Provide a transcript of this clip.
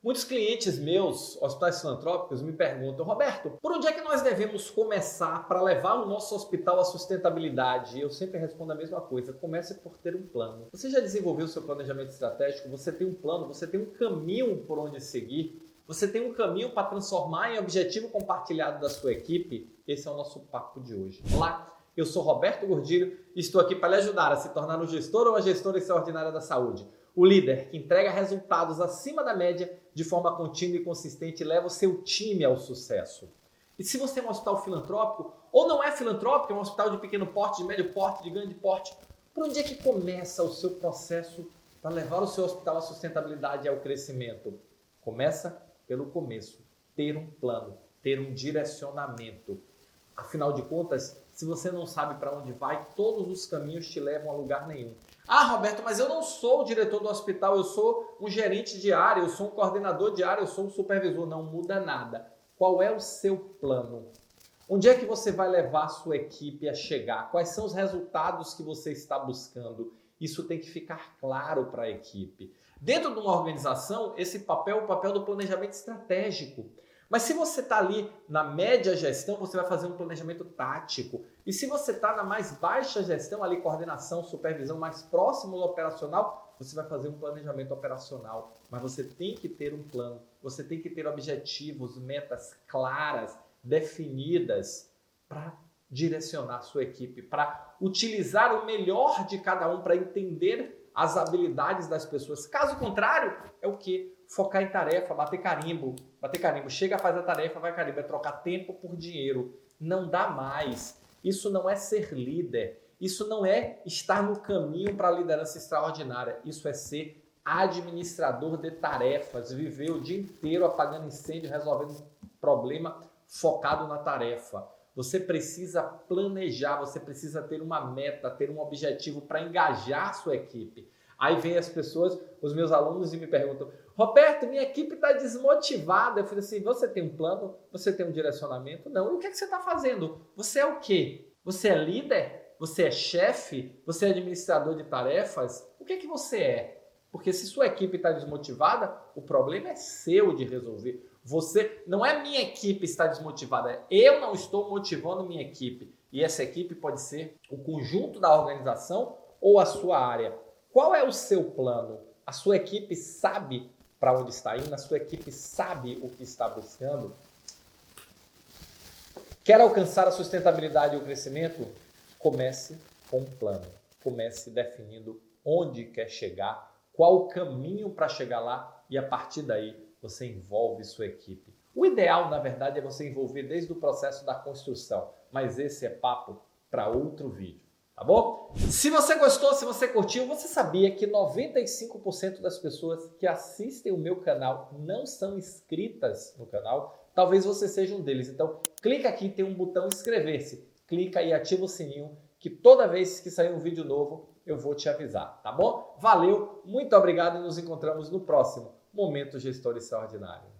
Muitos clientes meus, hospitais filantrópicos, me perguntam, Roberto, por onde é que nós devemos começar para levar o nosso hospital à sustentabilidade? Eu sempre respondo a mesma coisa: comece por ter um plano. Você já desenvolveu seu planejamento estratégico? Você tem um plano? Você tem um caminho por onde seguir? Você tem um caminho para transformar em objetivo compartilhado da sua equipe? Esse é o nosso papo de hoje. Olá, eu sou Roberto Gordilho e estou aqui para lhe ajudar a se tornar um gestor ou uma gestora extraordinária da saúde. O líder que entrega resultados acima da média de forma contínua e consistente leva o seu time ao sucesso. E se você é um hospital filantrópico, ou não é filantrópico, é um hospital de pequeno porte, de médio porte, de grande porte, por onde é que começa o seu processo para levar o seu hospital à sustentabilidade e ao crescimento? Começa pelo começo, ter um plano, ter um direcionamento. Afinal de contas, se você não sabe para onde vai, todos os caminhos te levam a lugar nenhum. Ah, Roberto, mas eu não sou o diretor do hospital, eu sou um gerente de área, eu sou um coordenador de área, eu sou um supervisor. Não muda nada. Qual é o seu plano? Onde é que você vai levar a sua equipe a chegar? Quais são os resultados que você está buscando? Isso tem que ficar claro para a equipe. Dentro de uma organização, esse papel é o papel do planejamento estratégico. Mas se você está ali na média gestão, você vai fazer um planejamento tático. E se você está na mais baixa gestão, ali coordenação, supervisão, mais próximo do operacional, você vai fazer um planejamento operacional. Mas você tem que ter um plano, você tem que ter objetivos, metas claras, definidas para direcionar sua equipe, para utilizar o melhor de cada um, para entender as habilidades das pessoas. Caso contrário, é o que? Focar em tarefa, bater carimbo, bater carimbo, chega, faz a tarefa, vai carimbo, é trocar tempo por dinheiro. Não dá mais. Isso não é ser líder. Isso não é estar no caminho para a liderança extraordinária. Isso é ser administrador de tarefas, viver o dia inteiro apagando incêndio, resolvendo problema focado na tarefa. Você precisa planejar, você precisa ter uma meta, ter um objetivo para engajar a sua equipe. Aí vem as pessoas, os meus alunos, e me perguntam: Roberto, minha equipe está desmotivada. Eu falei assim: você tem um plano? Você tem um direcionamento? Não. E o que, é que você está fazendo? Você é o quê? Você é líder? Você é chefe? Você é administrador de tarefas? O que é que você é? Porque se sua equipe está desmotivada, o problema é seu de resolver. Você não é minha equipe está desmotivada, eu não estou motivando minha equipe. E essa equipe pode ser o conjunto da organização ou a sua área. Qual é o seu plano? A sua equipe sabe para onde está indo, a sua equipe sabe o que está buscando. Quer alcançar a sustentabilidade e o crescimento? Comece com um plano. Comece definindo onde quer chegar, qual o caminho para chegar lá e a partir daí você envolve sua equipe. O ideal, na verdade, é você envolver desde o processo da construção, mas esse é papo para outro vídeo tá bom? Se você gostou, se você curtiu, você sabia que 95% das pessoas que assistem o meu canal não são inscritas no canal? Talvez você seja um deles. Então, clica aqui, tem um botão inscrever-se. Clica e ativa o sininho que toda vez que sair um vídeo novo, eu vou te avisar, tá bom? Valeu, muito obrigado e nos encontramos no próximo Momento Gestor Extraordinário.